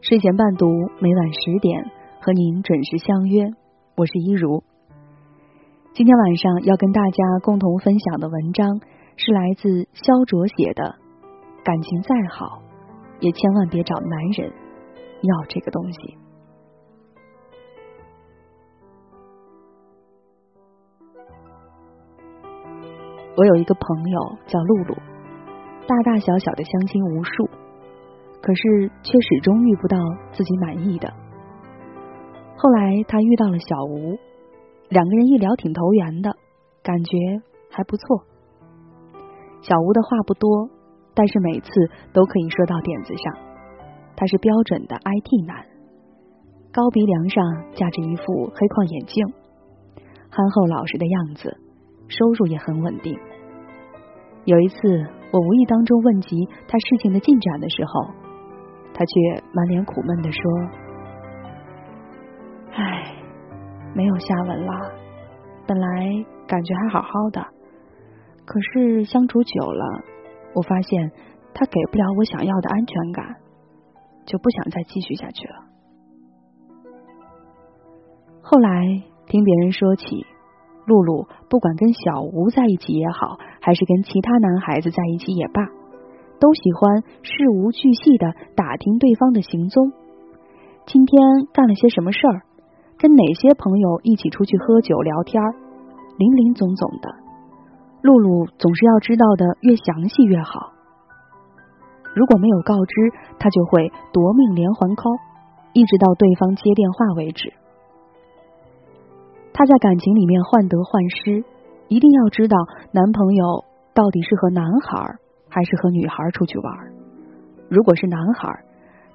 睡前伴读，每晚十点和您准时相约。我是一如。今天晚上要跟大家共同分享的文章是来自肖卓写的《感情再好，也千万别找男人要这个东西》。我有一个朋友叫露露，大大小小的相亲无数，可是却始终遇不到自己满意的。后来他遇到了小吴，两个人一聊挺投缘的，感觉还不错。小吴的话不多，但是每次都可以说到点子上。他是标准的 IT 男，高鼻梁上架着一副黑框眼镜，憨厚老实的样子。收入也很稳定。有一次，我无意当中问及他事情的进展的时候，他却满脸苦闷的说：“唉，没有下文了。本来感觉还好好的，可是相处久了，我发现他给不了我想要的安全感，就不想再继续下去了。”后来听别人说起。露露不管跟小吴在一起也好，还是跟其他男孩子在一起也罢，都喜欢事无巨细的打听对方的行踪。今天干了些什么事儿？跟哪些朋友一起出去喝酒聊天？林林总总的，露露总是要知道的越详细越好。如果没有告知，他就会夺命连环 call，一直到对方接电话为止。她在感情里面患得患失，一定要知道男朋友到底是和男孩还是和女孩出去玩。如果是男孩，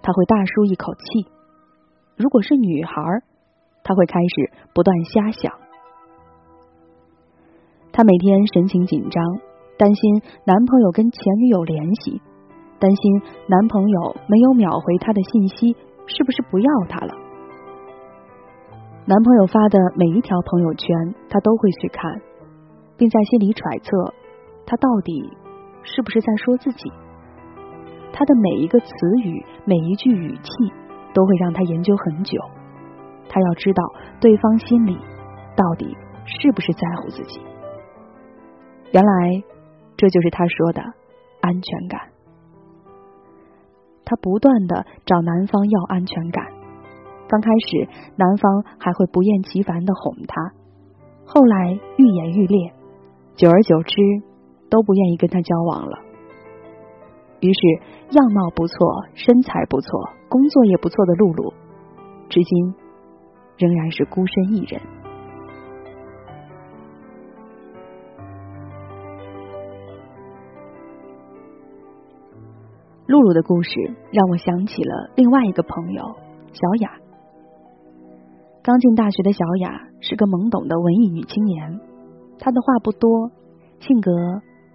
他会大舒一口气；如果是女孩，他会开始不断瞎想。她每天神情紧张，担心男朋友跟前女友联系，担心男朋友没有秒回她的信息，是不是不要她了？男朋友发的每一条朋友圈，她都会去看，并在心里揣测，他到底是不是在说自己？他的每一个词语，每一句语气，都会让他研究很久。他要知道对方心里到底是不是在乎自己。原来，这就是他说的安全感。他不断的找男方要安全感。刚开始，男方还会不厌其烦的哄她，后来愈演愈烈，久而久之都不愿意跟他交往了。于是，样貌不错、身材不错、工作也不错的露露，至今仍然是孤身一人。露露的故事让我想起了另外一个朋友小雅。刚进大学的小雅是个懵懂的文艺女青年，她的话不多，性格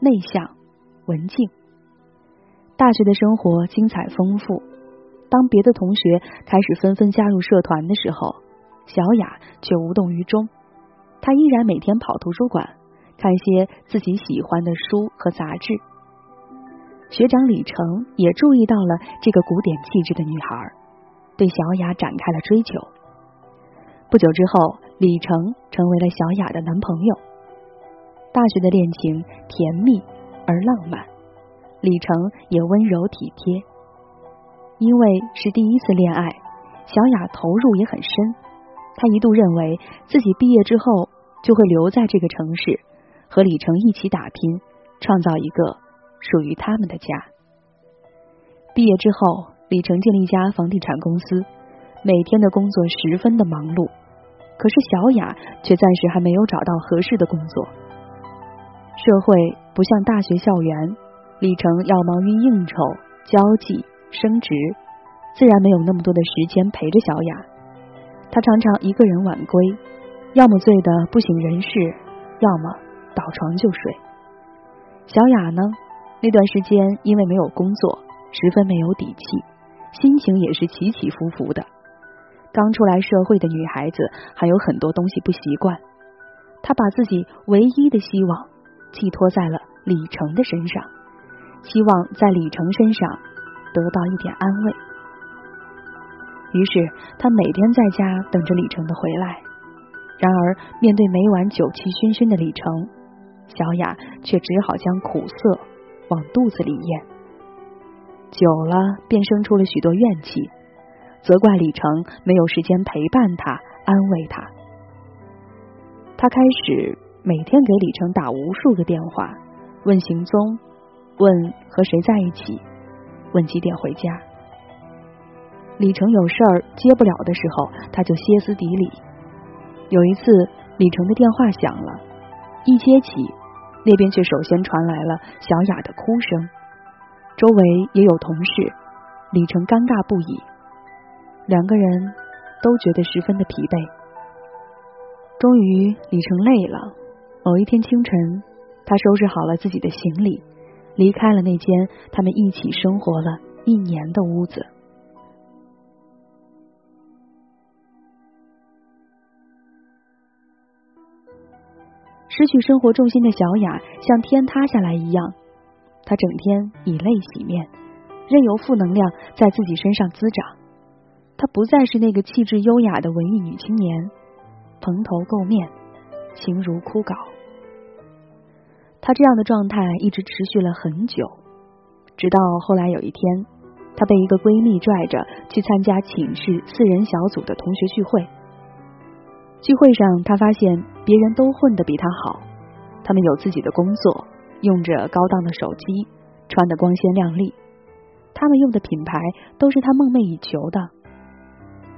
内向文静。大学的生活精彩丰富，当别的同学开始纷纷加入社团的时候，小雅却无动于衷。她依然每天跑图书馆，看一些自己喜欢的书和杂志。学长李成也注意到了这个古典气质的女孩，对小雅展开了追求。不久之后，李成成为了小雅的男朋友。大学的恋情甜蜜而浪漫，李成也温柔体贴。因为是第一次恋爱，小雅投入也很深。她一度认为自己毕业之后就会留在这个城市，和李成一起打拼，创造一个属于他们的家。毕业之后，李成进了一家房地产公司，每天的工作十分的忙碌。可是小雅却暂时还没有找到合适的工作。社会不像大学校园，李成要忙于应酬、交际、升职，自然没有那么多的时间陪着小雅。他常常一个人晚归，要么醉得不省人事，要么倒床就睡。小雅呢，那段时间因为没有工作，十分没有底气，心情也是起起伏伏的。刚出来社会的女孩子还有很多东西不习惯，她把自己唯一的希望寄托在了李成的身上，希望在李成身上得到一点安慰。于是，他每天在家等着李成的回来。然而，面对每晚酒气熏熏的李成，小雅却只好将苦涩往肚子里咽。久了，便生出了许多怨气，责怪李成没有时间陪伴他、安慰他。他开始每天给李成打无数个电话，问行踪，问和谁在一起，问几点回家。李成有事儿接不了的时候，他就歇斯底里。有一次，李成的电话响了，一接起，那边却首先传来了小雅的哭声。周围也有同事，李成尴尬不已，两个人都觉得十分的疲惫。终于，李成累了。某一天清晨，他收拾好了自己的行李，离开了那间他们一起生活了一年的屋子。失去生活重心的小雅像天塌下来一样，她整天以泪洗面，任由负能量在自己身上滋长。她不再是那个气质优雅的文艺女青年，蓬头垢面，形如枯槁。她这样的状态一直持续了很久，直到后来有一天，她被一个闺蜜拽着去参加寝室四人小组的同学聚会。聚会上，他发现别人都混得比他好，他们有自己的工作，用着高档的手机，穿得光鲜亮丽，他们用的品牌都是他梦寐以求的，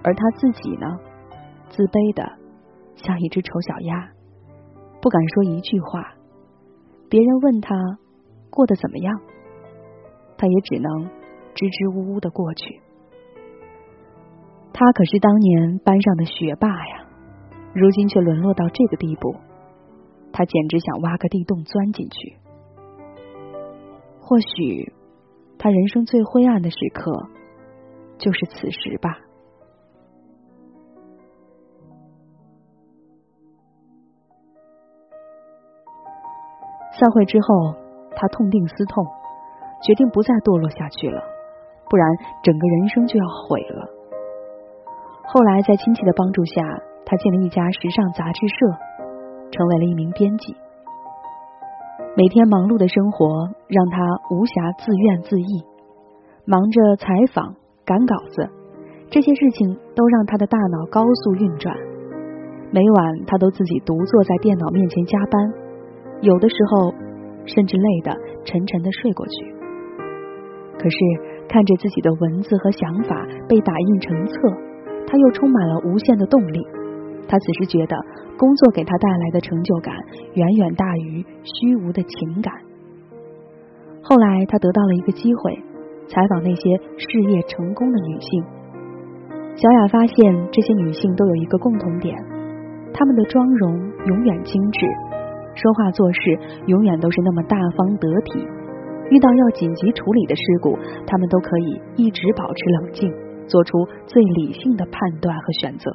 而他自己呢，自卑的像一只丑小鸭，不敢说一句话。别人问他过得怎么样，他也只能支支吾吾的过去。他可是当年班上的学霸呀。如今却沦落到这个地步，他简直想挖个地洞钻进去。或许，他人生最灰暗的时刻就是此时吧。散会之后，他痛定思痛，决定不再堕落下去了，不然整个人生就要毁了。后来，在亲戚的帮助下。他进了一家时尚杂志社，成为了一名编辑。每天忙碌的生活让他无暇自怨自艾，忙着采访、赶稿子，这些事情都让他的大脑高速运转。每晚他都自己独坐在电脑面前加班，有的时候甚至累得沉沉的睡过去。可是看着自己的文字和想法被打印成册，他又充满了无限的动力。他此时觉得，工作给他带来的成就感远远大于虚无的情感。后来，他得到了一个机会，采访那些事业成功的女性。小雅发现，这些女性都有一个共同点：她们的妆容永远精致，说话做事永远都是那么大方得体。遇到要紧急处理的事故，他们都可以一直保持冷静，做出最理性的判断和选择。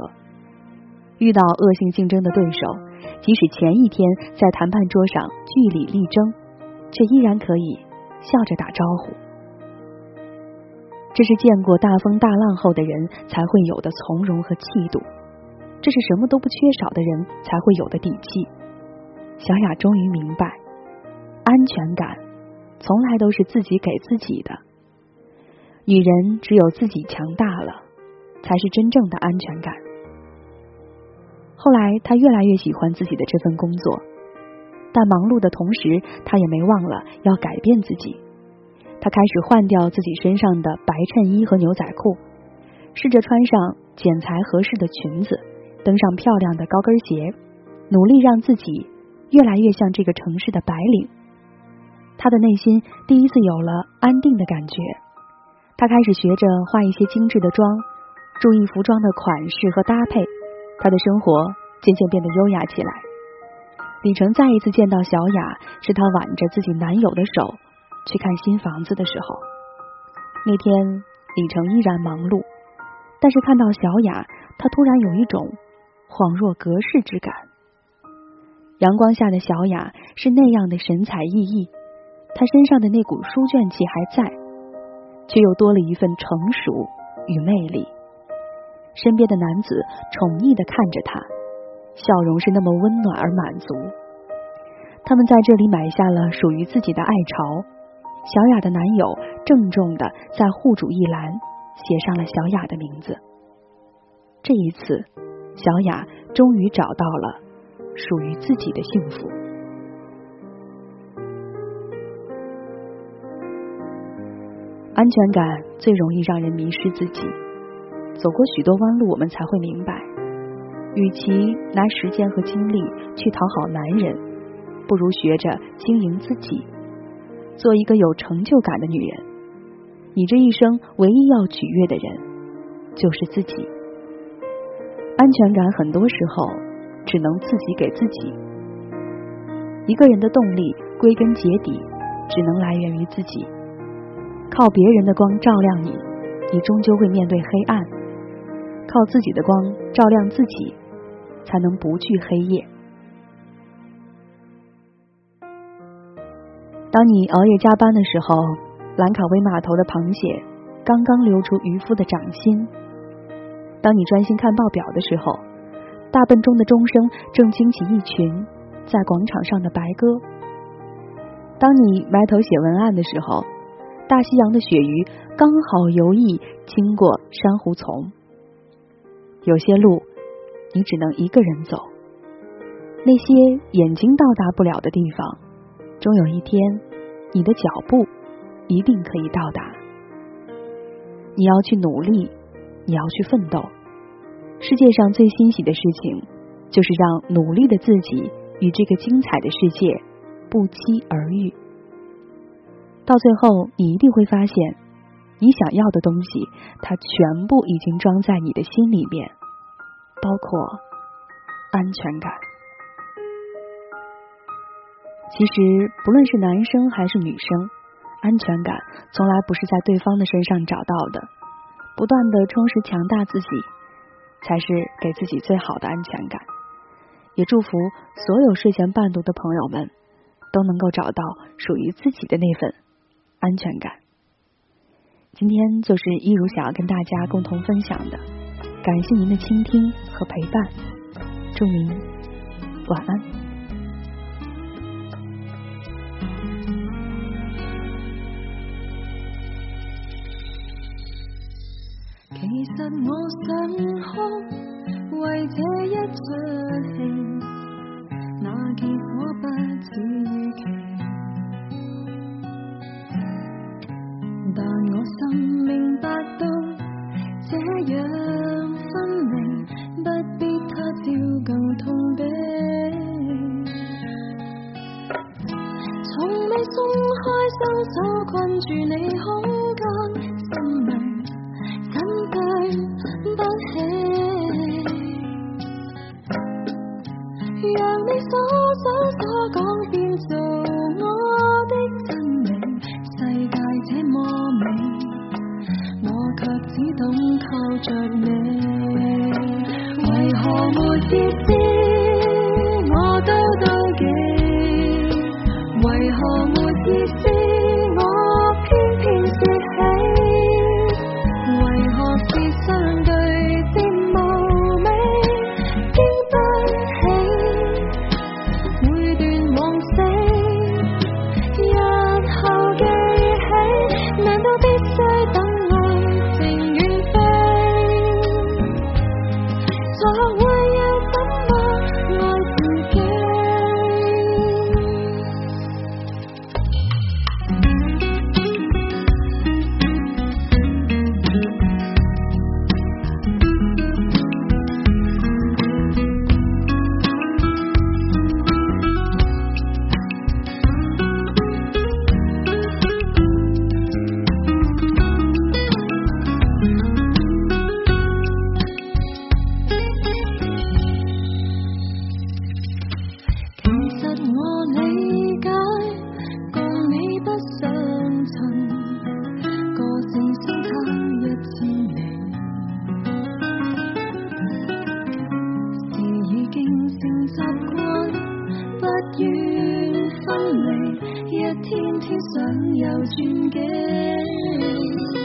遇到恶性竞争的对手，即使前一天在谈判桌上据理力争，却依然可以笑着打招呼。这是见过大风大浪后的人才会有的从容和气度，这是什么都不缺少的人才会有的底气。小雅终于明白，安全感从来都是自己给自己的。女人只有自己强大了，才是真正的安全感。后来，她越来越喜欢自己的这份工作，但忙碌的同时，她也没忘了要改变自己。她开始换掉自己身上的白衬衣和牛仔裤，试着穿上剪裁合适的裙子，登上漂亮的高跟鞋，努力让自己越来越像这个城市的白领。他的内心第一次有了安定的感觉。他开始学着画一些精致的妆，注意服装的款式和搭配。他的生活渐渐变得优雅起来。李成再一次见到小雅，是他挽着自己男友的手去看新房子的时候。那天，李成依然忙碌，但是看到小雅，他突然有一种恍若隔世之感。阳光下的小雅是那样的神采奕奕，她身上的那股书卷气还在，却又多了一份成熟与魅力。身边的男子宠溺的看着她，笑容是那么温暖而满足。他们在这里买下了属于自己的爱巢。小雅的男友郑重的在户主一栏写上了小雅的名字。这一次，小雅终于找到了属于自己的幸福。安全感最容易让人迷失自己。走过许多弯路，我们才会明白，与其拿时间和精力去讨好男人，不如学着经营自己，做一个有成就感的女人。你这一生唯一要取悦的人，就是自己。安全感很多时候只能自己给自己。一个人的动力，归根结底，只能来源于自己。靠别人的光照亮你，你终究会面对黑暗；靠自己的光照亮自己，才能不惧黑夜。当你熬夜加班的时候，兰卡威码头的螃蟹刚刚流出渔夫的掌心；当你专心看报表的时候，大笨钟的钟声正惊起一群在广场上的白鸽；当你埋头写文案的时候。大西洋的鳕鱼刚好游弋经过珊瑚丛，有些路你只能一个人走，那些眼睛到达不了的地方，终有一天你的脚步一定可以到达。你要去努力，你要去奋斗。世界上最欣喜的事情，就是让努力的自己与这个精彩的世界不期而遇。到最后，你一定会发现，你想要的东西，它全部已经装在你的心里面，包括安全感。其实，不论是男生还是女生，安全感从来不是在对方的身上找到的，不断的充实强大自己，才是给自己最好的安全感。也祝福所有睡前伴读的朋友们，都能够找到属于自己的那份。安全感。今天就是一如想要跟大家共同分享的，感谢您的倾听和陪伴，祝您晚安。我想哭，为这一场让你所想所讲变做我的真理世界这么美我却只懂靠着你。为何没意思分离一天天想有转机。